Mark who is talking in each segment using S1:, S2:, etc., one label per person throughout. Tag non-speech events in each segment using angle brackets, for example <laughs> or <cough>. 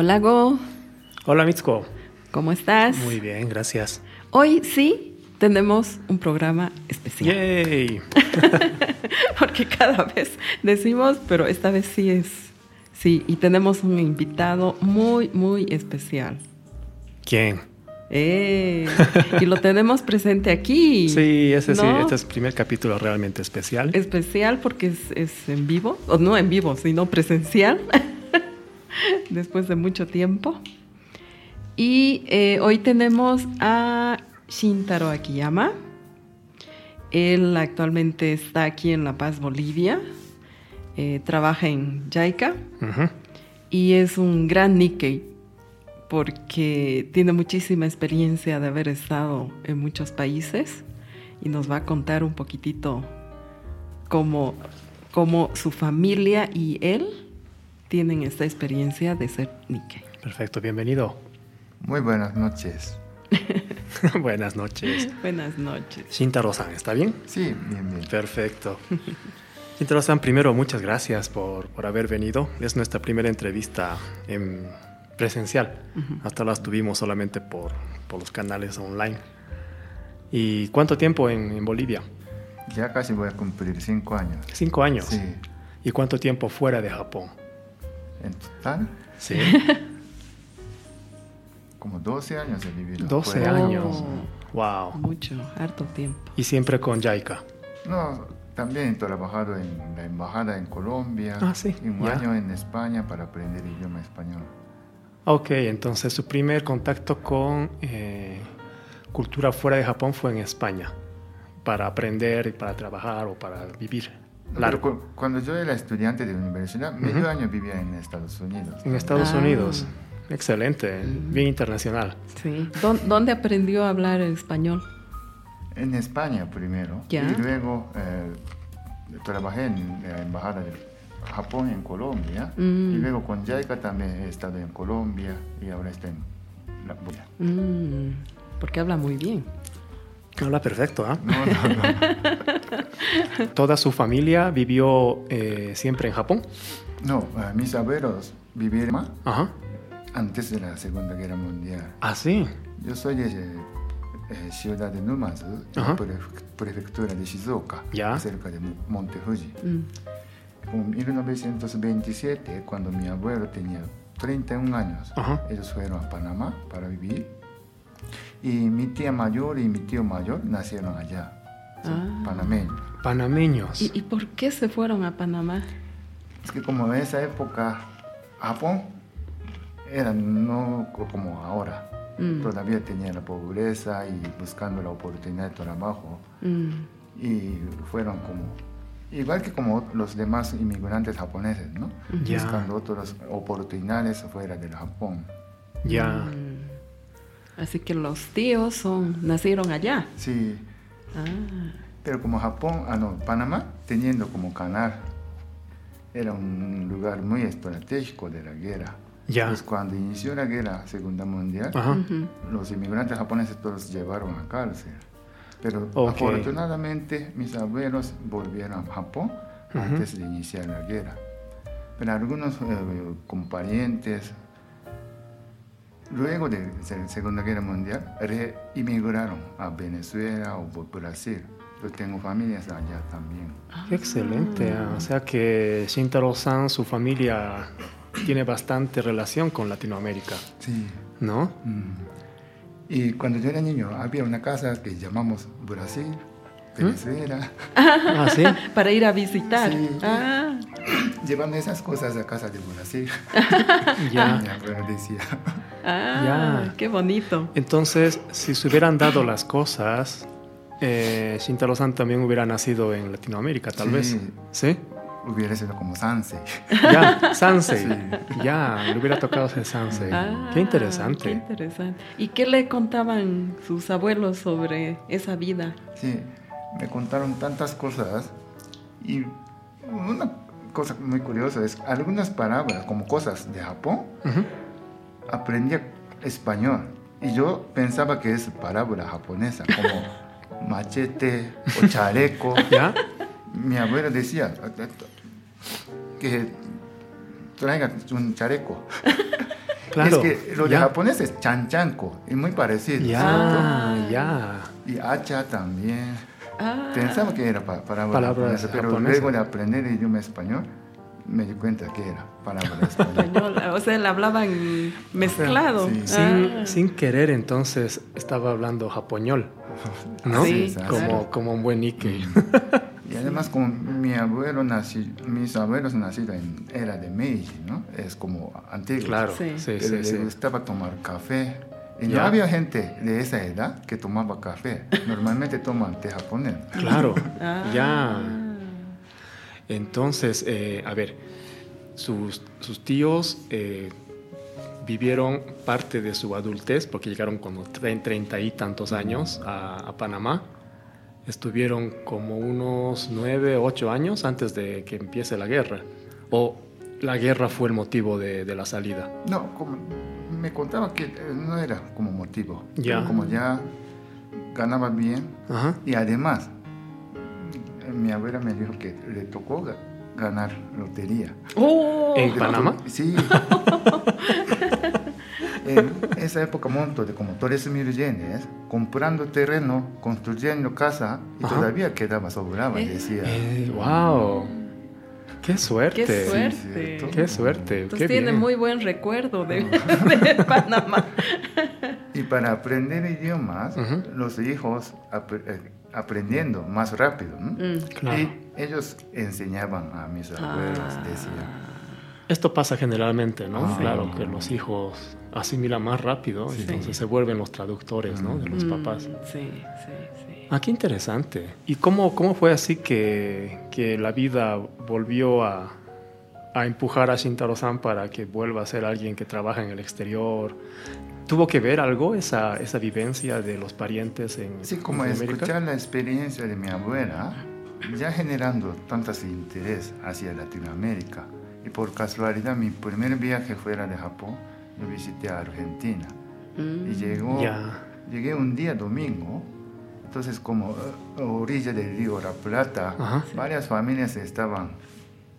S1: Hola Go,
S2: Hola Mitsuko.
S1: ¿cómo estás?
S2: Muy bien, gracias.
S1: Hoy sí tenemos un programa especial.
S2: Yay. <laughs>
S1: Porque cada vez decimos, pero esta vez sí es. Sí, y tenemos un invitado muy, muy especial.
S2: ¿Quién?
S1: Eh, y lo tenemos presente aquí. <laughs>
S2: Sí, ese sí, este es el primer capítulo realmente especial.
S1: Especial porque es, es en vivo, o no en vivo, sino presencial, <laughs> después de mucho tiempo. Y eh, hoy tenemos a Shintaro Akiyama. Él actualmente está aquí en La Paz, Bolivia. Eh, trabaja en
S2: Ujú.
S1: y es un gran Nikkei porque tiene muchísima experiencia de haber estado en muchos países y nos va a contar un poquitito cómo, cómo su familia y él tienen esta experiencia de ser Nikkei.
S2: Perfecto, bienvenido.
S3: Muy buenas noches. <laughs>
S2: Buenas noches.
S1: Buenas noches.
S2: Shintaro-san, ¿está bien?
S3: Sí, bien, bien.
S2: Perfecto. Shintaro-san, primero muchas gracias por, por haber venido. Es nuestra primera entrevista en presencial. Hasta ahora estuvimos solamente por, por los canales online. ¿Y cuánto tiempo en, en Bolivia?
S3: Ya casi voy a cumplir cinco años.
S2: Cinco años.
S3: Sí.
S2: ¿Y cuánto tiempo fuera de Japón?
S3: En total,
S2: Sí. <laughs>
S3: como 12 años he vivido.
S2: 12
S3: fuera.
S2: años. Wow.
S1: Mucho, harto tiempo.
S2: Y siempre con JICA.
S3: No, también he trabajado en la embajada en Colombia.
S2: Ah, sí,
S3: Y un año en España para aprender idioma español.
S2: Ok, entonces su primer contacto con eh, cultura fuera de Japón fue en España. Para aprender y para trabajar o para vivir.
S3: Pero
S2: Largo.
S3: cu- cuando yo era estudiante de universidad, medio año vivía en Estados Unidos.
S2: En Estados
S1: Ah.
S2: Unidos. Excelente. Bien internacional.
S1: Sí. ¿Dó- ¿Dónde aprendió a hablar español?
S3: En España primero.
S1: Ya.
S3: Y luego eh, trabajé en la embajada de Japón en Colombia.
S1: Mm.
S3: Y luego con JICA también he estado en Colombia y ahora estoy en la.
S1: Mm, porque habla muy bien.
S2: Habla perfecto, ¿ah?
S3: No, no, no. <laughs>
S2: Toda su familia vivió eh, siempre en Japón.
S3: No, eh, mis abuelos vivieron más
S2: Ajá.
S3: antes de la Segunda Guerra Mundial.
S2: Ah, sí.
S3: Yo soy de eh, ciudad de Numazu,
S2: Ajá.
S3: prefectura de Shizuoka,
S2: Ya.
S3: cerca de Mo- Monte Fuji.
S1: Mm.
S3: En 1927, cuando mi abuelo tenía 31 años,
S2: Ajá.
S3: ellos fueron a Panamá para vivir. Y mi tía mayor y mi tío mayor nacieron allá,
S1: Ah.
S3: panameños.
S2: Panameños.
S1: ¿Y, y por qué se fueron a Panamá?
S3: Es que como en esa época, Japón era no co- como ahora.
S1: Mm.
S3: Todavía tenía la pobreza y buscando la oportunidad de trabajo.
S1: Mm.
S3: Y fueron como, igual que como los demás inmigrantes japoneses, ¿no? Buscando otras oportunidades fuera del Japón.
S2: Ya.
S1: Mm. Así que los tíos son, nacieron allá.
S3: Sí,
S1: Ah,
S3: pero como Japón, ah no, Panamá, teniendo como canal, era un lugar muy estratégico de la guerra.
S2: Ya.
S3: Pues cuando inició la guerra segunda mundial,
S2: Ajá.
S3: los inmigrantes japoneses todos llevaron a cárcel. Pero afortunadamente mis abuelos volvieron a Japón antes de iniciar la guerra. Pero algunos eh, como parientes, luego de la Segunda Guerra Mundial, reinmigraron a Venezuela o Brasil. Yo tengo familias allá también.
S2: Qué excelente. ah. O sea que Shintaro-san, su familia tiene bastante relación con Latinoamérica,
S3: Sí.
S2: ¿no?
S3: Mm. Y cuando yo era niño había una casa que llamamos Brasil, Venezuela.
S2: Ah, sí. <laughs>
S1: Para ir a visitar.
S3: Sí.
S1: Ah, <clears throat>
S3: llevando esas cosas a casa de Brasil. <laughs>
S2: Ya. <laughs>
S1: Ah,
S2: Ya.
S1: qué bonito.
S2: Entonces, si se hubieran dado las cosas, eh, Shintaro-san también hubiera nacido en Latinoamérica, tal
S3: Sí.
S2: vez. ¿Sí?
S3: Hubiera sido como Sansei.
S2: Ya, Sansei.
S3: Sí.
S2: Ya, le hubiera tocado ser Sansei.
S1: Ah,
S2: Qué interesante.
S1: Qué interesante. ¿Y qué le contaban sus abuelos sobre esa vida?
S3: Sí, me contaron tantas cosas y una cosa muy curiosa es algunas palabras como cosas de Japón
S2: Ujú.
S3: aprendí español y yo pensaba que es palabra japonesa como <laughs> machete o chaleco. <laughs>
S2: ¿Ya?
S3: Mi abuelo decía que traiga un chaleco. <laughs>
S2: Claro.
S3: Es que lo de japonés es chanchanco, y muy parecido.
S2: Ya, ya.
S3: Y hacha también.
S1: Ah,
S3: Pensaba que era pa- palabra japonesa, pero
S2: japonesas.
S3: luego de aprender el idioma español, me di cuenta que era palabra española.
S1: española. O sea, la hablaban mezclado.
S3: Sí.
S2: Sin,
S1: Ah.
S2: sin querer, entonces estaba hablando japoñol, ¿no?
S1: Sí,
S2: como, como un buen Ike. <laughs>
S3: Y además, como mi abuelo nací, mis abuelos nacidos en era de Meiji, ¿no? Es como antiguo.
S2: Claro,
S1: Sí.
S2: sí,
S3: Pero
S2: sí,
S3: le
S2: sí.
S3: gustaba tomar café.
S2: Ya.
S3: había gente de esa edad que tomaba café. Normalmente toman té japonés.
S2: Claro, <laughs>
S1: Ah.
S2: ya. Entonces, eh, a ver, sus, sus tíos eh, vivieron parte de su adultez, porque llegaron como tre- treinta y tantos años a, a Panamá. Estuvieron como unos nueve, ocho años antes de que empiece la guerra. O la guerra fue el motivo de, de la salida.
S3: No, como me contaba que eh, no era como motivo.
S2: Ya.
S3: Como ya ganaba bien.
S2: Ajá.
S3: Y además, mi abuela me dijo que le tocó ga- ganar lotería.
S1: Oh,
S2: ¿En Panamá?
S3: Sí. <laughs> en esa época monto de como 3 mil yenes, comprando terreno, construyendo casa, y
S2: Ajá.
S3: todavía quedaba, sobraba,
S1: Eh.
S3: decía.
S2: Eh, ¡Wow! ¡Qué suerte!
S1: qué
S3: Sí,
S1: suerte.
S3: cierto.
S2: ¡Qué suerte!
S1: Entonces
S2: ¡Qué
S1: tiene
S2: bien!
S1: muy buen recuerdo de, <laughs> de Panamá.
S3: Y para aprender idiomas,
S2: Ujú.
S3: los hijos ap- eh, aprendiendo más rápido, ¿no?
S1: Mm.
S2: Claro.
S3: Y ellos enseñaban a mis abuelos,
S1: Ah.
S3: decían.
S2: Esto pasa generalmente, ¿no?
S3: Ah.
S2: Claro, que los hijos asimilan más rápido,
S3: Sí.
S2: entonces se vuelven los traductores, ¿no? De los
S1: Mm,
S2: papás.
S1: Sí, sí, sí.
S2: Ah, qué interesante. ¿Y cómo, cómo fue así que, que la vida volvió a, a empujar a Shintaro-san para que vuelva a ser alguien que trabaja en el exterior? ¿Tuvo que ver algo esa, esa vivencia de los parientes en
S3: Sí, como
S2: Norteamérica?
S3: escuchar la experiencia de mi abuela, ya generando tantos interés hacia Latinoamérica. Y por casualidad, mi primer viaje fuera de Japón, yo visité a Argentina.
S1: Mm.
S3: Y llegó,
S2: Ya.
S3: llegué un día domingo, entonces como eh, a orilla del río La Plata,
S2: Ajá.
S3: varias familias estaban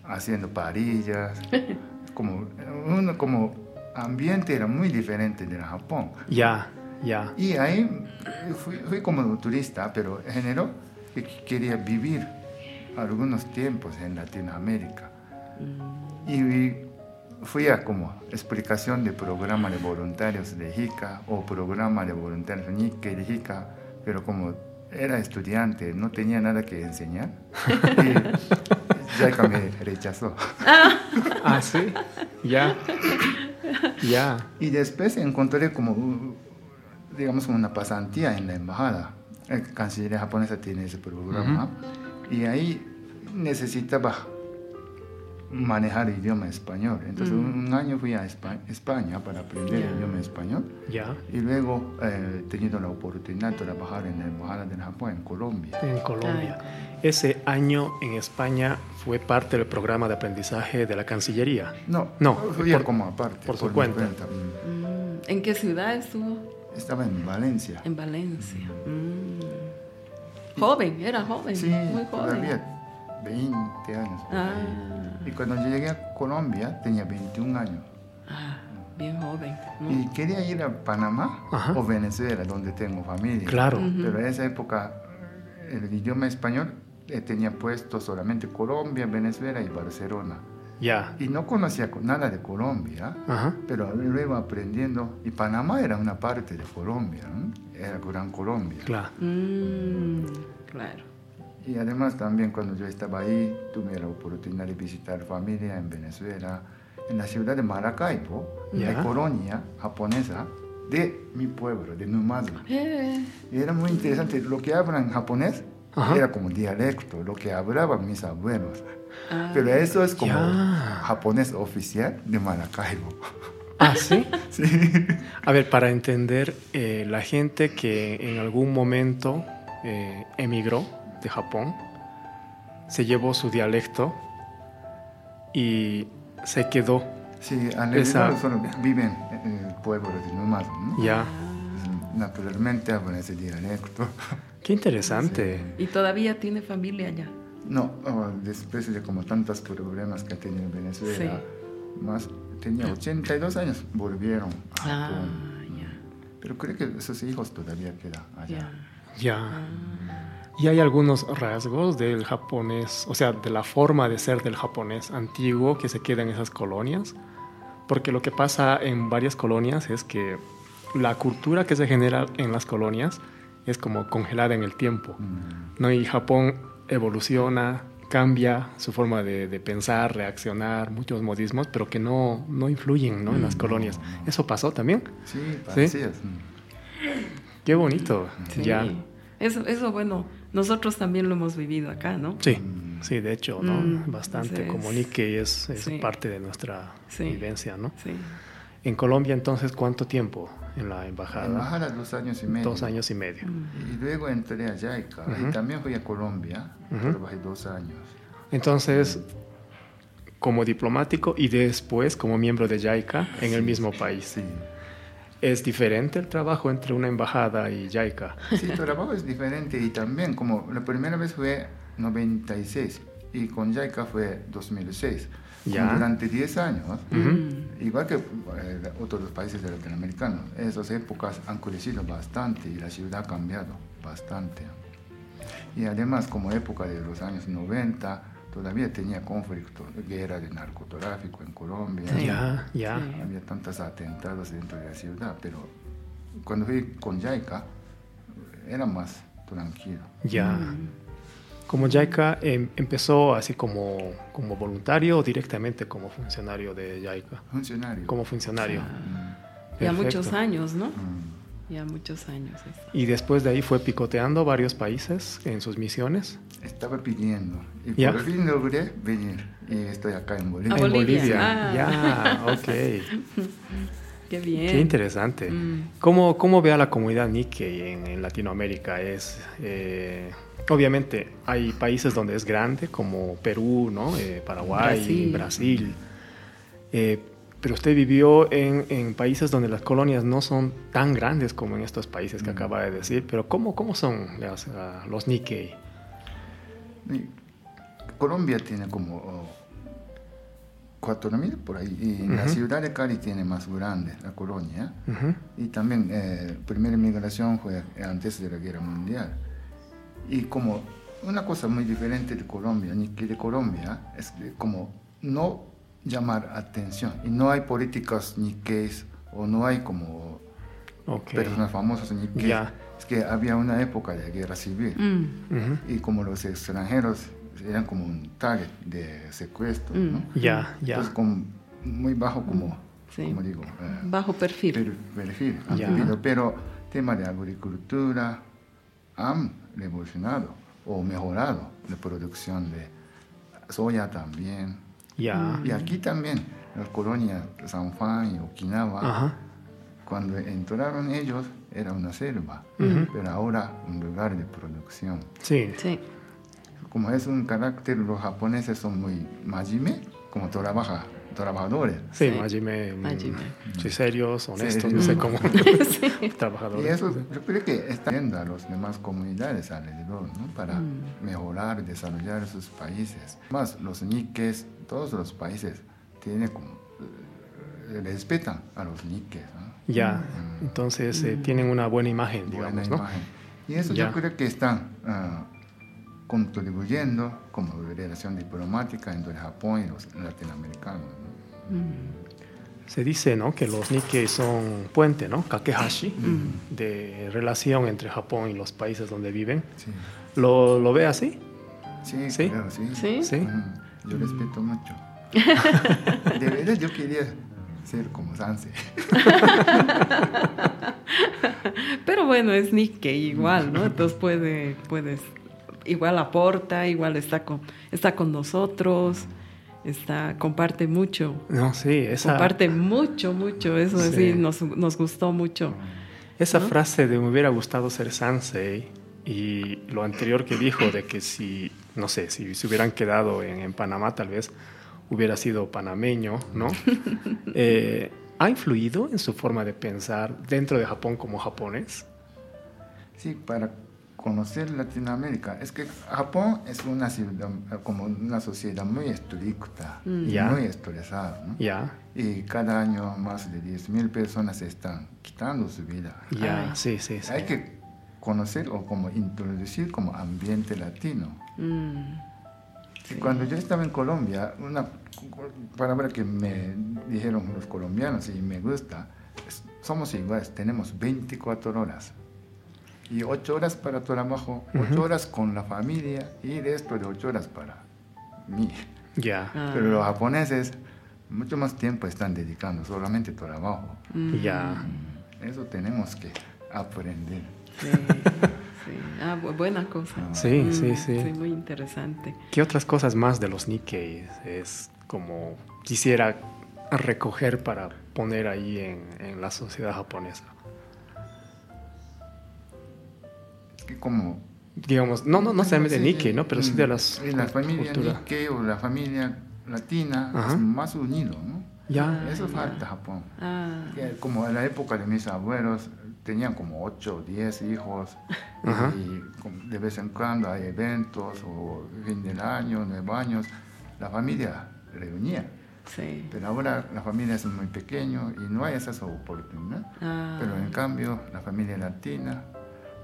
S3: haciendo parillas, <laughs> como, uno como ambiente era muy diferente del Japón.
S2: Ya, ya.
S3: Y ahí fui, fui como turista, pero generó que quería vivir algunos tiempos en Latinoamérica.
S1: Mm.
S3: Y fui a como explicación de programa de voluntarios de JICA o programa de voluntarios Nikkei de JICA, pero como era estudiante, no tenía nada que enseñar, <laughs> y JICA me rechazó.
S2: Ah, sí. Ya. Ya.
S3: Y después encontré como, digamos, como una pasantía en la embajada. La Cancillería japonesa tiene ese programa. Y ahí necesitaba manejar el idioma español. Entonces,
S1: Mm.
S3: un, un año fui a Espa- España para aprender el idioma español.
S2: Ya.
S3: Y luego eh, he tenido la oportunidad de trabajar en la embajada de Japón en Colombia.
S2: En Colombia. Ese año en España fue parte del programa de aprendizaje de la Cancillería.
S3: No,
S2: No,
S3: fui
S2: por-
S3: como aparte.
S2: por su
S3: mi
S2: cuenta.
S3: Mm.
S1: Mm. ¿En qué ciudad estuvo?
S3: Estaba en Valencia.
S1: En Valencia. Mm. Joven, era joven,
S3: Sí,
S1: muy joven.
S3: todavía 20 años. por.
S1: Ah,
S3: Y cuando yo llegué a Colombia tenía 21 años.
S1: ah, bien joven. ¿no?
S3: Y quería ir a Panamá
S2: Ajá.
S3: o Venezuela, donde tengo familia.
S2: Claro.
S3: Pero en esa época el idioma español eh, tenía puesto solamente Colombia, Venezuela y Barcelona.
S2: Ya.
S3: Y no conocía co- nada de Colombia,
S2: Ajá.
S3: pero luego aprendiendo. Y Panamá era una parte de Colombia, ¿no? era Gran Colombia.
S2: Claro.
S1: Mm, claro.
S3: Y además también cuando yo estaba ahí, tuve la oportunidad de visitar familia en Venezuela, en la ciudad de Maracaibo,
S2: Ya.
S3: la colonia japonesa de mi pueblo, de Numazma.
S1: Eh,
S3: Y era muy interesante, lo que hablan japonés
S2: Ajá.
S3: era como dialecto, lo que hablaban mis abuelos.
S1: ah,
S3: Pero eso es como
S2: Ya.
S3: japonés oficial de Maracaibo.
S2: Ah, sí. <laughs>
S3: Sí.
S2: A ver, para entender, eh, la gente que en algún momento eh, emigró de Japón, se llevó su dialecto y se quedó
S3: Sí, alrededor
S2: Esa-
S3: solo viven en el pueblo de Numazma. ¿no?
S2: ya.
S3: Naturalmente hablan ese dialecto. <laughs>
S2: Qué interesante.
S1: y todavía tiene familia allá.
S3: No, oh, después de como tantos problemas que ha tenido en Venezuela, más tenía 82 años, volvieron a
S1: Ah,
S3: Japón.
S1: ya.
S3: Pero creo que sus hijos todavía quedan allá.
S1: Ya.
S2: Ya.
S1: Ah,
S2: Y hay algunos rasgos del japonés, o sea, de la forma de ser del japonés antiguo que se queda en esas colonias. Porque lo que pasa en varias colonias es que la cultura que se genera en las colonias es como congelada en el tiempo.
S3: Mm.
S2: ¿no? Y Japón evoluciona, cambia su forma de, de pensar, reaccionar, muchos modismos, pero que no, no influyen ¿no? en las
S3: Mm,
S2: colonias.
S3: no, no.
S2: ¿Eso pasó también?
S3: Sí, mm.
S2: Qué bonito.
S1: sí.
S2: Ya.
S1: Eso, eso, bueno, nosotros también lo hemos vivido acá, ¿no?
S2: Sí, sí, de hecho, ¿no?
S1: Mm,
S2: Bastante.
S1: entonces,
S2: como Nikkei es, es
S1: sí.
S2: parte de nuestra
S1: Sí.
S2: vivencia, ¿no?
S1: Sí.
S2: En Colombia, entonces, ¿cuánto tiempo en la embajada?
S3: Embajada dos años y medio.
S2: Dos años y medio.
S1: Mm.
S3: Y luego entré a JICA
S2: Ujú.
S3: y también fui a Colombia.
S2: Ujú.
S3: Trabajé dos años.
S2: Entonces, como diplomático y después como miembro de JICA en el mismo país.
S3: Sí.
S2: ¿Es diferente el trabajo entre una embajada y JICA?
S3: Sí, tu trabajo es diferente y también como la primera vez fue 96 y con JICA fue 2006. Como
S2: Ya.
S3: Durante 10 años,
S1: Mm.
S3: igual que eh, otros países latinoamericanos, esas épocas han crecido bastante y la ciudad ha cambiado bastante. Y además, como época de los años 90, todavía tenía conflictos, guerra de narcotráfico en Colombia.
S1: Sí.
S2: Ya, ya.
S1: Sí.
S3: Había tantos atentados dentro de la ciudad, pero cuando fui con JICA era más tranquilo.
S2: Ya.
S1: Mm.
S2: Como JICA em- empezó así como, como voluntario o directamente como funcionario de JICA.
S3: Funcionario.
S2: Como funcionario.
S1: Ya muchos años, ¿no?
S3: mm.
S1: Ya muchos años. eso.
S2: Y después de ahí fue picoteando varios países en sus misiones.
S3: Estaba pidiendo y
S2: Ya.
S3: por fin logré venir y estoy acá en Bolivia.
S2: En
S1: Bolivia, ah.
S2: Ya, ok. <laughs>
S1: Qué bien.
S2: Qué interesante.
S1: Mm.
S2: ¿Cómo, ¿Cómo ve a la comunidad Nikkei en, en Latinoamérica? Es, eh, obviamente hay países donde es grande, como Perú, ¿no? Eh, Paraguay,
S1: Brasil.
S2: Brasil. Eh, pero usted vivió en, en países donde las colonias no son tan grandes como en estos países que
S3: Mm.
S2: acaba de decir. Pero ¿cómo, cómo son las, ah, los Nikkei?
S3: Colombia tiene como oh, 4.000 por ahí y la ciudad de Cali tiene más grande, la colonia. Y también eh, primera migración fue antes de la guerra mundial. Y como una cosa muy diferente de Colombia, ni que de Colombia, es que como no llamar atención. Y no hay políticas ni que o no hay como personas famosas ni que
S2: Ya.
S3: Es que había una época de guerra civil.
S1: Mm.
S3: Y como los extranjeros eran como un target de secuestro,
S1: Mm.
S3: ¿no?
S2: Ya, ya.
S3: Entonces, como muy bajo como,
S1: Sí.
S3: como digo, eh,
S1: Bajo perfil.
S3: per- perfil pero tema de agricultura han revolucionado o mejorado la producción de soya también.
S2: Ya.
S3: Y aquí también, las colonias San Juan y Okinawa,
S2: Ajá.
S3: cuando entraron ellos era una selva, pero ahora un lugar de producción.
S2: Sí.
S1: Sí.
S3: Como es un carácter, los japoneses son muy majime, como trabaja, trabajadores.
S2: Sí,
S1: Sí.
S2: Majime, mm,
S1: Majime.
S2: Sí, serios, honestos, no
S3: Serios.
S2: sé cómo. <laughs>
S3: Y
S2: Trabajadores.
S3: eso yo creo que está viendo a las demás comunidades alrededor, ¿no? Para
S1: Mm.
S3: mejorar, desarrollar sus países. Más los niques, todos los países tienen como, eh, respetan a los niques, ¿no?
S2: Ya,
S3: Mm.
S2: entonces eh, tienen una buena imagen, digamos,
S3: buena
S2: ¿no?
S3: imagen. Y eso
S2: Ya.
S3: yo creo que están ah, contribuyendo como relación diplomática entre Japón y los latinoamericanos.
S1: Mm.
S2: Se dice, ¿no? Que los Nikkei son puente, ¿no? Kakehashi,
S1: Mm.
S2: de relación entre Japón y los países donde viven.
S3: Sí,
S2: ¿Lo, lo ve así?
S3: sí,
S2: ¿Sí?
S3: creo, sí.
S1: ¿Sí?
S2: Sí.
S3: Yo respeto mucho. <laughs> De verdad yo quería ser como Sanse. <laughs>
S1: Pero bueno, es Nikkei igual, ¿no? Entonces puede, puedes, igual aporta, igual está con, está con nosotros, está, comparte mucho,
S2: No, sí, esa,
S1: comparte mucho, mucho, eso
S2: Sí.
S1: sí, nos, nos gustó mucho.
S2: esa
S1: ¿no?
S2: frase de me hubiera gustado ser Sansei y lo anterior que dijo de que si, no sé, si se hubieran quedado en, en Panamá tal vez hubiera sido panameño, ¿no? <laughs> Eh, ¿Ha influido en su forma de pensar dentro de Japón como japonés?
S3: Sí, para conocer Latinoamérica. Es que Japón es una ciudad, como una sociedad muy estricta,
S1: Mm.
S3: Muy estresada. ¿no? Y cada año más de 10.000 personas están quitando su vida.
S2: ya, sí, sí, sí.
S3: Hay que conocer o como introducir como ambiente latino.
S1: Mm,
S3: Y Cuando yo estaba en Colombia, una palabra que me dijeron los colombianos y me gusta, es, somos iguales, tenemos 24 horas. Y 8 horas para trabajo, 8
S2: Ujú.
S3: horas con la familia y resto de 8 horas para mí.
S2: Ya,
S1: ah,
S3: Pero los japoneses mucho más tiempo están dedicando solamente trabajo.
S1: mm,
S2: ya.
S3: Eso tenemos que aprender.
S1: Sí, sí. Ah, bu- buena cosa.
S2: Sí,
S1: Mm,
S2: sí, sí.
S1: Sí, muy interesante.
S2: ¿Qué otras cosas más de los Nikkei es como quisiera recoger para poner ahí en, en la sociedad japonesa?
S3: Que como
S2: Digamos, no, no, no solamente de
S3: Sí,
S2: Nikkei, ¿no? Pero sí de
S3: mm,
S2: las
S3: y la familia. Nikkei o la familia latina
S2: Ajá.
S3: es más unido, ¿no?
S2: Ya,
S3: Eso
S1: ya.
S3: falta Japón.
S1: Ah,
S3: como en la época de mis abuelos tenían como 8 o 10 hijos
S2: Ajá.
S3: y de vez en cuando hay eventos o fin del año, nueve años, la familia reunía.
S1: sí.
S3: Pero ahora la familia es muy pequeño y no hay esas oportunidades.
S1: Ah,
S3: Pero en cambio, la familia latina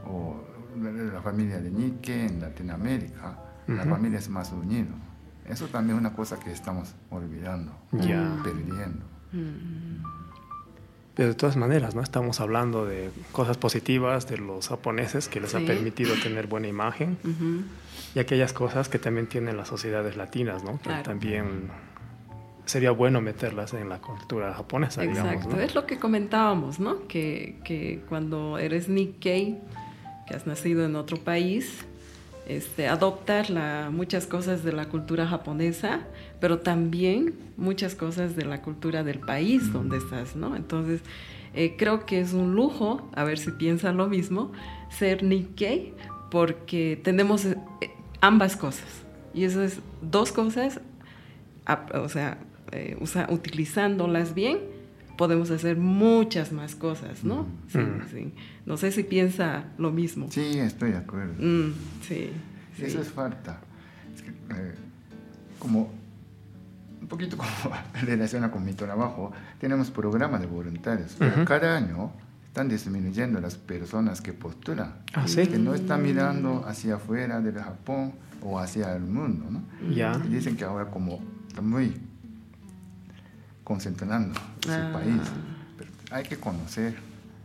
S3: o la, la familia de Nikkei en Latinoamérica, la
S2: Ujú.
S3: familia es más unida. Eso también es una cosa que estamos olvidando,
S2: ya.
S3: perdiendo.
S2: Pero de todas maneras, ¿no? Estamos hablando de cosas positivas de los japoneses que les ha
S1: Sí.
S2: permitido tener buena imagen
S1: ujú.
S2: y aquellas cosas que también tienen las sociedades latinas, ¿no? Que
S1: Claro.
S2: también sería bueno meterlas en la cultura japonesa, digamos,
S1: Exacto,
S2: ¿no?
S1: es lo que comentábamos, ¿no? Que, que cuando eres Nikkei, que has nacido en otro país, este, adoptar la, muchas cosas de la cultura japonesa, pero también muchas cosas de la cultura del país donde estás, ¿no? Entonces, eh, creo que es un lujo, a ver si piensan lo mismo, ser Nikkei, porque tenemos eh, ambas cosas. Y eso es dos cosas, o sea, eh, usa- utilizándolas bien, podemos hacer muchas más cosas, ¿no? Sí,
S2: Mm.
S1: sí. No sé si piensa lo mismo.
S3: Sí, estoy de acuerdo.
S1: Mm, sí, sí.
S3: Eso es falta. Es que, eh, como un poquito <laughs> como relaciona con mi trabajo, tenemos programas de voluntarios. pero
S2: Ujú.
S3: Cada año están disminuyendo las personas que postulan.
S2: Ah, ¿sí?
S3: Que no están mirando hacia afuera del Japón o hacia el mundo, ¿no?
S2: Ya.
S3: Y dicen que ahora como muy concentrando su
S1: Ah.
S3: país. Pero hay que conocer.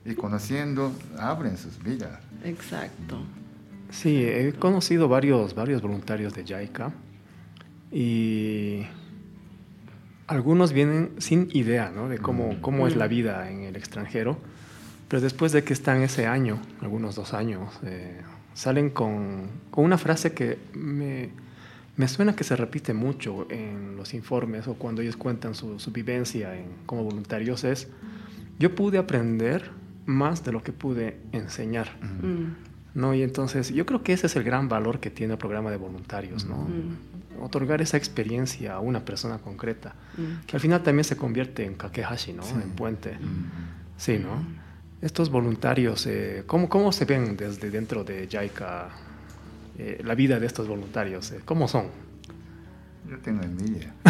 S3: Y conociendo, abren sus vidas.
S1: Exacto.
S2: Sí, he conocido varios, varios voluntarios de JICA y algunos vienen sin idea ¿no? de cómo, cómo es la vida en el extranjero, pero después de que están ese año, algunos dos años, eh, salen con, con una frase que me, me suena que se repite mucho en los informes o cuando ellos cuentan su, su vivencia en, como voluntarios es, yo pude aprender más de lo que pude enseñar.
S1: Mm,
S2: ¿no? Y entonces yo creo que ese es el gran valor que tiene el programa de voluntarios, ¿no?
S1: mm,
S2: Otorgar esa experiencia a una persona concreta,
S1: mm.
S2: que al final también se convierte en kakehashi, ¿no?
S3: Sí.
S2: En puente.
S3: Mm.
S2: Sí, ¿no? Estos voluntarios, eh, ¿cómo, ¿cómo se ven desde dentro de JICA eh, la vida de estos voluntarios? Eh, ¿Cómo son?
S3: Yo tengo envidia. <laughs>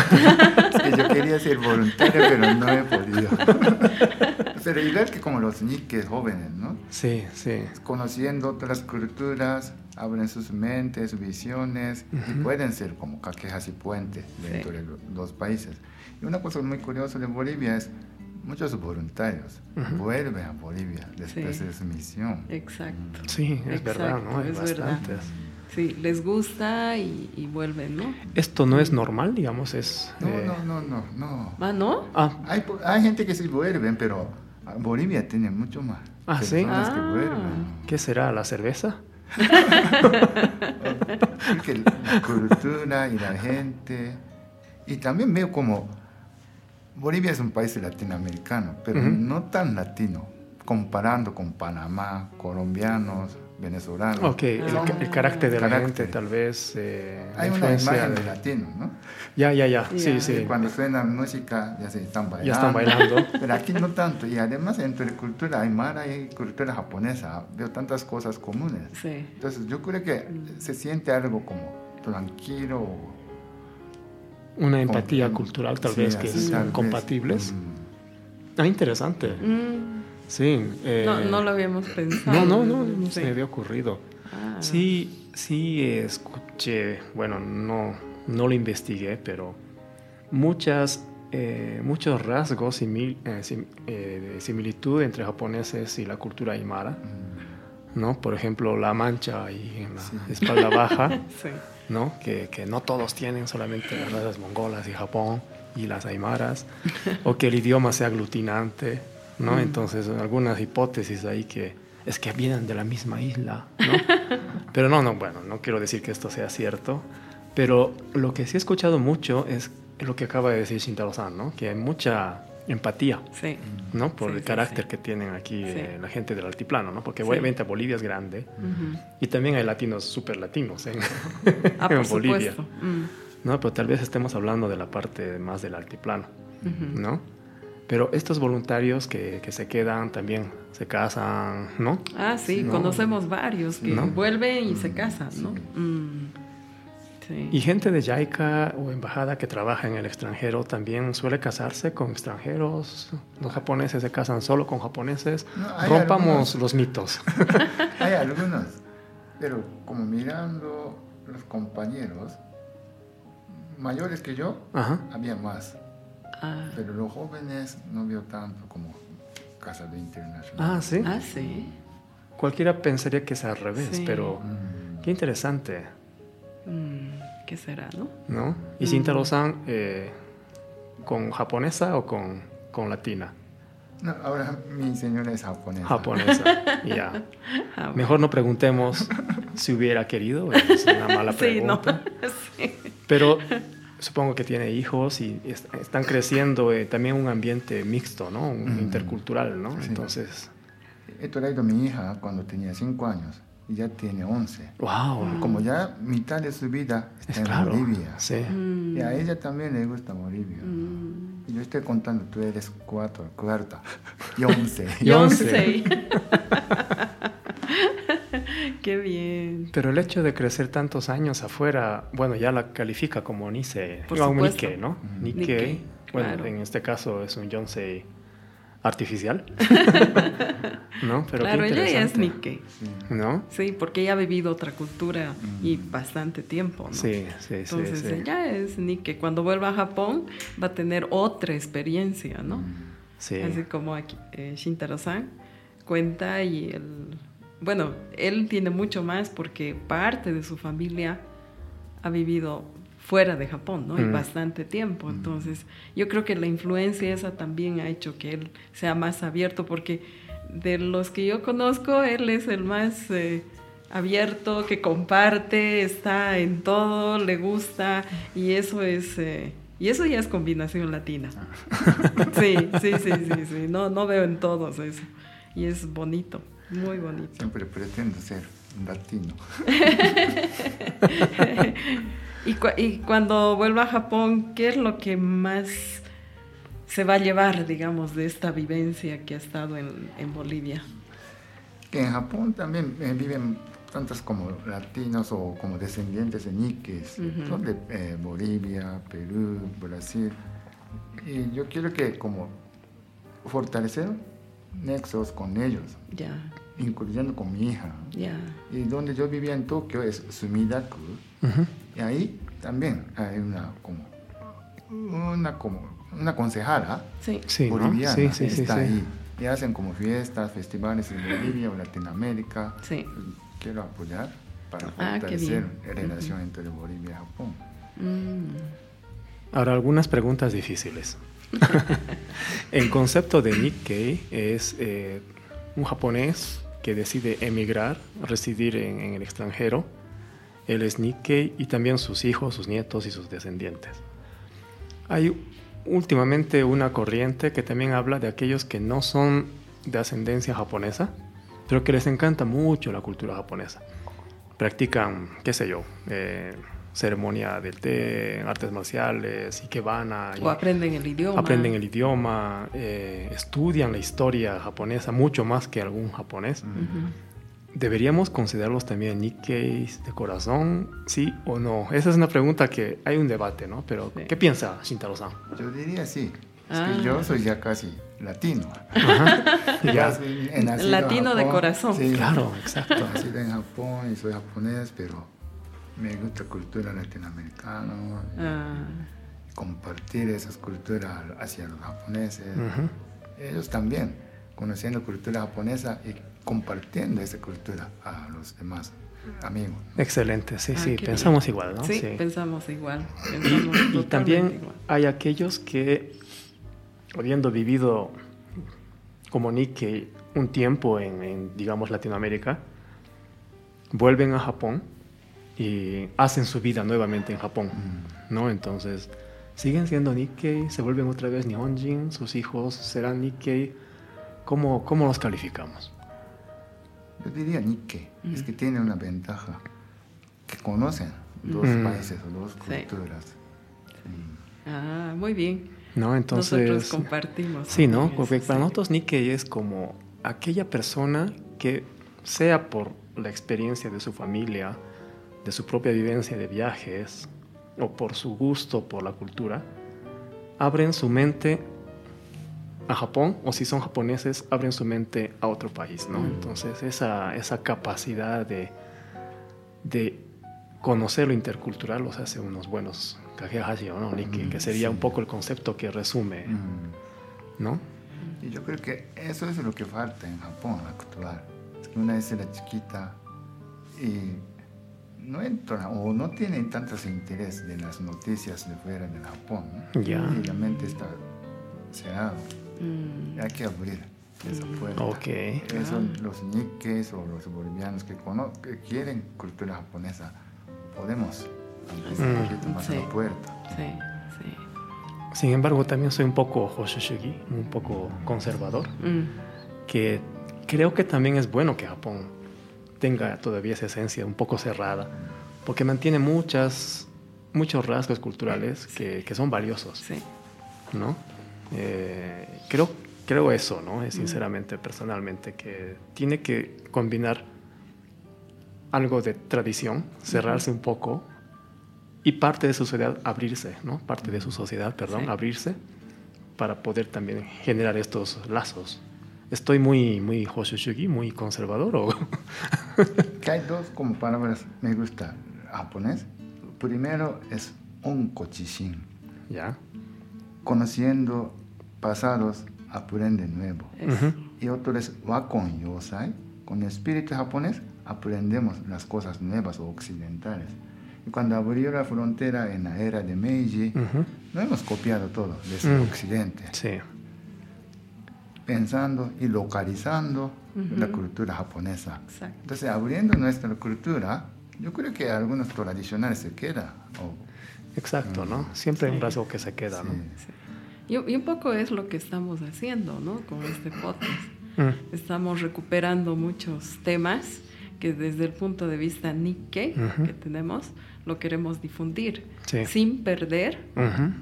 S3: es que yo quería ser voluntario, pero no he podido. <laughs> pero igual que como los niques jóvenes, ¿no?
S2: Sí, sí.
S3: Conociendo otras culturas, abren sus mentes, visiones, y
S2: Ujú.
S3: pueden ser como caquejas y puentes dentro
S1: Sí.
S3: de lo- los países. Y una cosa muy curiosa de Bolivia es, muchos voluntarios
S2: Ujú.
S3: vuelven a Bolivia después
S1: Sí.
S3: de su misión.
S1: Exacto.
S2: Sí, es verdad, ¿no?
S1: Exacto,
S2: Hay
S1: es verdad. Sí, les gusta y, y vuelven, ¿no?
S2: Esto no es normal, digamos, es...
S3: No,
S2: eh,
S3: no, no, no, no.
S1: Ah, ¿no?
S2: Ah,
S3: Hay, gente que sí vuelven, pero Bolivia tiene mucho más
S2: Ah, ¿sí?
S3: que
S1: Ah.
S3: vuelven.
S2: ¿qué será? ¿La cerveza? <laughs>
S3: Porque la cultura y la gente. Y también veo como Bolivia es un país latinoamericano, pero no tan latino, comparando con Panamá, colombianos, venezolanos.
S2: Ok, el,
S1: Ah.
S2: el carácter de la
S3: Carácter.
S2: gente tal vez... eh,
S3: Hay una imagen de
S2: de-
S3: latino, ¿no?
S2: Ya, ya, ya, sí, sí.
S3: Cuando suena música ya se están bailando.
S2: Ya están bailando. <laughs>
S3: Pero aquí no tanto. Y además entre cultura aymara y cultura japonesa veo tantas cosas comunes.
S1: Sí.
S3: Entonces yo creo que se siente algo como tranquilo.
S2: Una empatía
S3: como-
S2: cultural tal
S3: sí,
S2: vez que
S3: vez.
S2: compatibles.
S3: Mm.
S2: Ah, interesante.
S1: Mm,
S2: Sí. eh,
S1: no, no lo habíamos pensado.
S2: No, no, no, no
S1: Sí.
S2: se me había ocurrido.
S1: Ah.
S2: Sí, sí escuché, bueno, no, no lo investigué, pero muchas, eh, muchos rasgos simil- eh, sim- eh, de similitud entre japoneses y la cultura aymara,
S3: Mm.
S2: ¿no? Por ejemplo, la mancha ahí en la
S3: Sí.
S2: espalda baja, <laughs>
S1: Sí.
S2: ¿no? Que, que no todos tienen, solamente las razas mongolas y Japón y las aymaras, <laughs> o que el idioma sea aglutinante, ¿no?
S1: Mm.
S2: Entonces, algunas hipótesis ahí que es que vienen de la misma isla, ¿no? <laughs> pero no, no, bueno, no quiero decir que esto sea cierto, pero lo que sí he escuchado mucho es lo que acaba de decir Shintaro-san, ¿no? Que hay mucha empatía,
S1: Sí.
S2: ¿no? Por
S1: Sí,
S2: el carácter
S1: sí.
S2: que tienen aquí eh, la gente del altiplano, ¿no? Porque obviamente Bolivia es grande y también hay latinos súper latinos en,
S1: Ah, <laughs>
S2: en Bolivia.
S1: Mm.
S2: ¿no? Pero tal vez estemos hablando de la parte más del altiplano. ¿no? Pero estos voluntarios que, que se quedan también se casan, ¿no?
S1: Ah, sí,
S2: No.
S1: conocemos varios que
S2: ¿No?
S1: vuelven y se casan, ¿no?
S3: Sí.
S1: Mm. Sí.
S2: Y gente de JICA o embajada que trabaja en el extranjero también suele casarse con extranjeros. Los japoneses se casan solo con japoneses.
S3: No,
S2: Rompamos
S3: algunos.
S2: los mitos. <laughs>
S3: Hay algunos, pero como mirando los compañeros mayores que yo,
S2: Ajá.
S3: había más.
S1: Ah,
S3: Pero los jóvenes no veo tanto como casado internacional.
S2: Ah, sí.
S1: ah, sí.
S2: Cualquiera pensaría que es al revés,
S1: Sí.
S2: pero
S3: Mm.
S2: qué interesante,
S1: Mm, ¿Qué será, no?
S2: ¿no? Y
S1: Mm.
S2: Shintaro-san, eh, ¿con japonesa o con, con latina?
S3: No, ahora mi señora es japonesa.
S2: Japonesa, <laughs> ya.
S1: Ah, bueno.
S2: Mejor no preguntemos si hubiera querido, es una mala <laughs>
S1: Sí, no.
S2: pregunta. <laughs>
S1: Sí.
S2: Pero supongo que tiene hijos y están creciendo eh, también un ambiente mixto, ¿no? Intercultural, ¿no?
S3: Sí.
S2: Entonces...
S3: Esto era de mi hija cuando tenía 5 años y ya tiene 11.
S2: ¡Wow!
S3: Como ya mitad de su vida está en
S2: claro.
S3: Bolivia.
S2: Sí.
S1: Mm.
S3: Y a ella también le gusta Bolivia.
S1: Mm.
S3: Y yo estoy contando, tú eres 4, cuarta <laughs> y 11.
S2: y
S1: 11. <laughs> <laughs> Qué bien.
S2: Pero el hecho de crecer tantos años afuera, bueno, ya la califica como Nisei,
S1: Por
S2: o un
S1: supuesto.
S2: Nikkei, ¿no?
S3: Ujú.
S2: Nikkei,
S1: Nikkei,
S2: bueno,
S1: claro.
S2: en este caso es un Yonsei artificial, <laughs> ¿no? Pero
S1: claro, ella ya es Nikkei.
S2: ¿no?
S1: Sí, porque ella ha vivido otra cultura y
S3: Mm.
S1: bastante tiempo, ¿no?
S2: Sí, sí,
S1: Entonces
S2: sí, sí.
S1: ella es Nikkei. Cuando vuelva a Japón va a tener otra experiencia, ¿no?
S3: Mm.
S2: Sí.
S1: Así como aquí, eh, Shintaro-san cuenta y él, bueno, él tiene mucho más porque parte de su familia ha vivido fuera de Japón, ¿no? Y
S2: Mm.
S1: bastante tiempo. Entonces, yo creo que la influencia esa también ha hecho que él sea más abierto porque de los que yo conozco, él es el más eh, abierto, que comparte, está en todo, le gusta y eso es... eh, y eso ya es combinación latina. Sí, sí, sí, sí, sí. No, no veo en todos eso. Y es bonito, muy bonito.
S3: Siempre pretendo ser latino. <laughs>
S1: y, cu- y cuando vuelva a Japón, ¿qué es lo que más se va a llevar, digamos, de esta vivencia que ha estado en, en Bolivia?
S3: Que en Japón también eh, viven tantos como latinos o como descendientes de son de eh, Bolivia, Perú, Brasil. Y yo quiero que como fortalecer nexos con ellos,
S1: Ya,
S3: incluyendo con mi hija.
S1: ya.
S3: Y donde yo vivía en Tokio es Sumidaku. Y ahí también hay una como una como una concejala
S1: Sí,
S2: Sí, ¿no?
S3: boliviana
S2: Sí, sí, sí,
S3: está
S2: sí.
S3: ahí. Y hacen como fiestas, festivales en Bolivia o Latinoamérica.
S1: sí.
S3: Quiero apoyar para
S1: Ah,
S3: fortalecer
S1: bien.
S3: la relación entre Bolivia y Japón.
S1: Mm,
S2: Ahora, algunas preguntas difíciles. <laughs> el concepto de Nikkei es eh, un japonés que decide emigrar, residir en, en el extranjero. Él es Nikkei y también sus hijos, sus nietos y sus descendientes. Hay últimamente una corriente que también habla de aquellos que no son de ascendencia japonesa, pero que les encanta mucho la cultura japonesa. Practican, qué sé yo, eh, ceremonia del té, artes marciales, ikebana.
S1: O aprenden el idioma.
S2: Aprenden el idioma, eh, estudian la historia japonesa mucho más que algún japonés. ¿Deberíamos considerarlos también Nikkeis de corazón, sí o no? Esa es una pregunta que hay un debate, ¿no? Pero, ¿qué piensa Shintaro-san?
S3: Yo diría sí. Es que ah. yo soy ya casi latino. <laughs>
S1: ya. latino de corazón.
S3: Sí, claro, exacto. Nacido en Japón y soy japonés, pero me gusta cultura latinoamericana. Ah. Compartir esas culturas hacia los japoneses. Ellos también, conociendo cultura japonesa y compartiendo esa cultura a los demás amigos.
S2: Excelente, sí, ah, sí, pensamos igual, ¿no?
S1: Sí, pensamos igual. <clears throat>
S2: y también hay aquellos que, habiendo vivido como Nikkei un tiempo en, digamos, Latinoamérica, vuelven a Japón y hacen su vida nuevamente en Japón, mm. ¿no? Entonces, siguen siendo Nikkei, se vuelven otra vez Nihonjin, sus hijos serán Nikkei. ¿Cómo, cómo los calificamos?
S3: Yo diría Nikkei, es que tiene una ventaja, que conocen dos países o dos culturas.
S1: Ah, muy bien.
S2: No, entonces.
S1: Nosotros compartimos.
S2: Sí, ¿no? Porque para nosotros Nikkei es como aquella persona que, sea por la experiencia de su familia, de su propia vivencia de viajes, o por su gusto por la cultura, abren su mente a Japón o si son japoneses abren su mente a otro país, ¿no? Entonces esa, esa capacidad de, de conocer lo intercultural los hace unos buenos kagehashi ¿no? que sería un poco el concepto que resume, ¿no?
S3: Y yo creo que eso es lo que falta en Japón actual. Es que una vez era chiquita y no entra o no tienen tantos interés de las noticias de fuera del Japón. ¿no? Y la mente está cerrada. Mm. Hay que abrir esa mm. puerta.
S2: Okay.
S3: Son los nikkes o los bolivianos que, que quieren cultura japonesa. Podemos abrir un mm. poquito más la puerta.
S1: Sí, sí.
S2: Sin embargo, también soy un poco Hoshoshugi, un poco conservador, que creo que también es bueno que Japón tenga todavía esa esencia un poco cerrada, porque mantiene muchas, muchos rasgos culturales que, que son valiosos. Sí. ¿no? Eh, creo, creo eso, ¿no? Sinceramente, personalmente, que tiene que combinar algo de tradición, cerrarse un poco y parte de su sociedad abrirse, ¿no? Parte de su sociedad, perdón, abrirse para poder también generar estos lazos. ¿Estoy muy, muy Hoshushugi, muy conservador o...?
S3: que <laughs> hay dos como palabras, me gusta japonés. Primero es onkochishin.
S2: Ya.
S3: Conociendo pasados aprende nuevo. Y otro es wakon yosai. Con el espíritu japonés aprendemos las cosas nuevas o occidentales. Y cuando abrió la frontera en la era de Meiji, no hemos copiado todo desde el occidente.
S2: Sí.
S3: Pensando y localizando la cultura japonesa. Entonces, abriendo nuestra cultura, yo creo que algunos tradicionales se quedan.
S2: Exacto, ¿no? Siempre hay un rasgo que se queda, ¿no?
S1: Y, un poco es lo que estamos haciendo, ¿no? Con este podcast. Mm. Estamos recuperando muchos temas que desde el punto de vista Nikkei que tenemos, lo queremos difundir, sin perder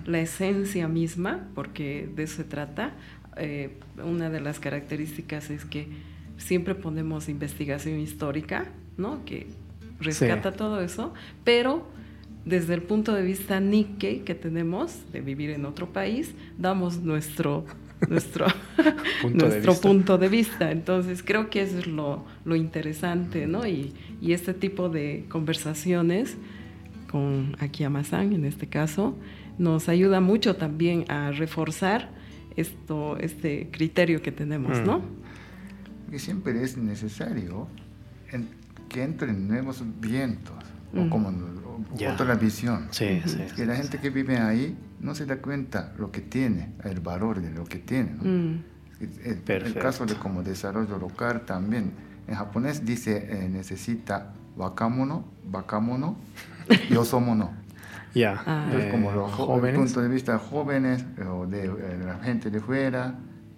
S1: la esencia misma, porque de eso se trata. Eh, una de las características es que siempre ponemos investigación histórica, ¿no? Que rescata todo eso, pero desde el punto de vista Nikkei que tenemos de vivir en otro país, damos nuestro, <laughs> nuestro, punto, nuestro de punto de vista. Entonces creo que eso es lo, lo interesante, ¿no? Y, y, este tipo de conversaciones con Akiyama-san, en este caso, nos ayuda mucho también a reforzar esto, este criterio que tenemos, ¿no?
S3: Que mm. siempre es necesario que entren nuevos vientos, o como otra visión.
S2: Sí, sí,
S3: que la gente que vive ahí no se da cuenta lo que tiene, el valor de lo que tiene. Mm. El, caso de como desarrollo local también. En japonés dice eh, necesita wakamono, bakamono, <laughs> yosomono.
S2: Ya.
S3: Yeah. como los jóvenes. punto de vista jóvenes o de, la gente de fuera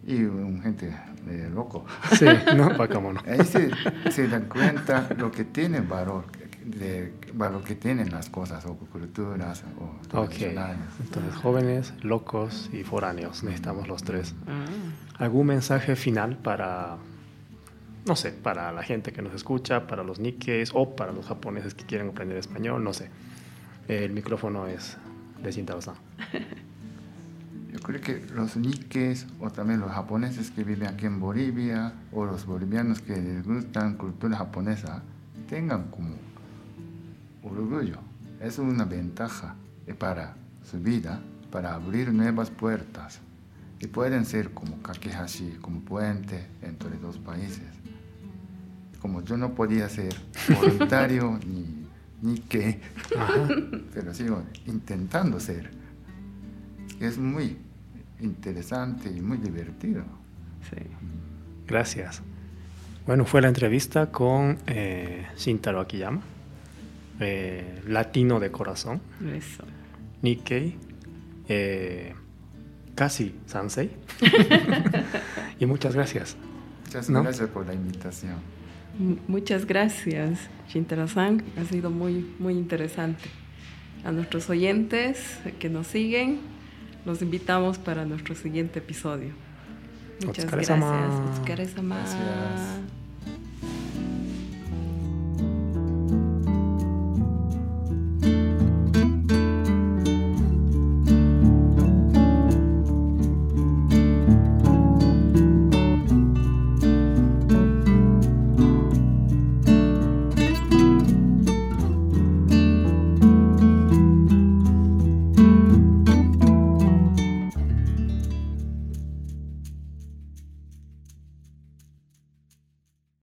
S3: y un gente de loco.
S2: Sí, no, Bacamono.
S3: Ahí se, se dan cuenta lo que tiene valor, de, valor que tienen las cosas o culturas o tradicionales.
S2: entonces jóvenes, locos y foráneos, necesitamos los tres.
S1: Ah.
S2: ¿Algún mensaje final para, no sé, para la gente que nos escucha, para los Nikkeis o para los japoneses que quieren aprender español? No sé. El micrófono es de Shintaro-san.
S3: Yo creo que los niques o también los japoneses que viven aquí en Bolivia o los bolivianos que les gustan cultura japonesa tengan como orgullo. Es una ventaja para su vida, para abrir nuevas puertas. Y pueden ser como kakehashi, como puente entre dos países. Como yo no podía ser voluntario <laughs> ni nique, pero sigo intentando ser. Es muy interesante y muy divertido.
S1: Sí.
S2: Gracias. Bueno, fue la entrevista con eh, Shintaro Akiyama, eh, latino de corazón,
S1: Eso.
S2: Nikkei, eh, casi Sansei. <laughs> y muchas gracias.
S3: Muchas
S2: ¿No?
S3: gracias por la invitación.
S1: Muchas gracias, Shintaro-san. Ha sido muy, muy interesante. A nuestros oyentes que nos siguen, los invitamos para nuestro siguiente episodio. Muchas gracias.
S3: Gracias.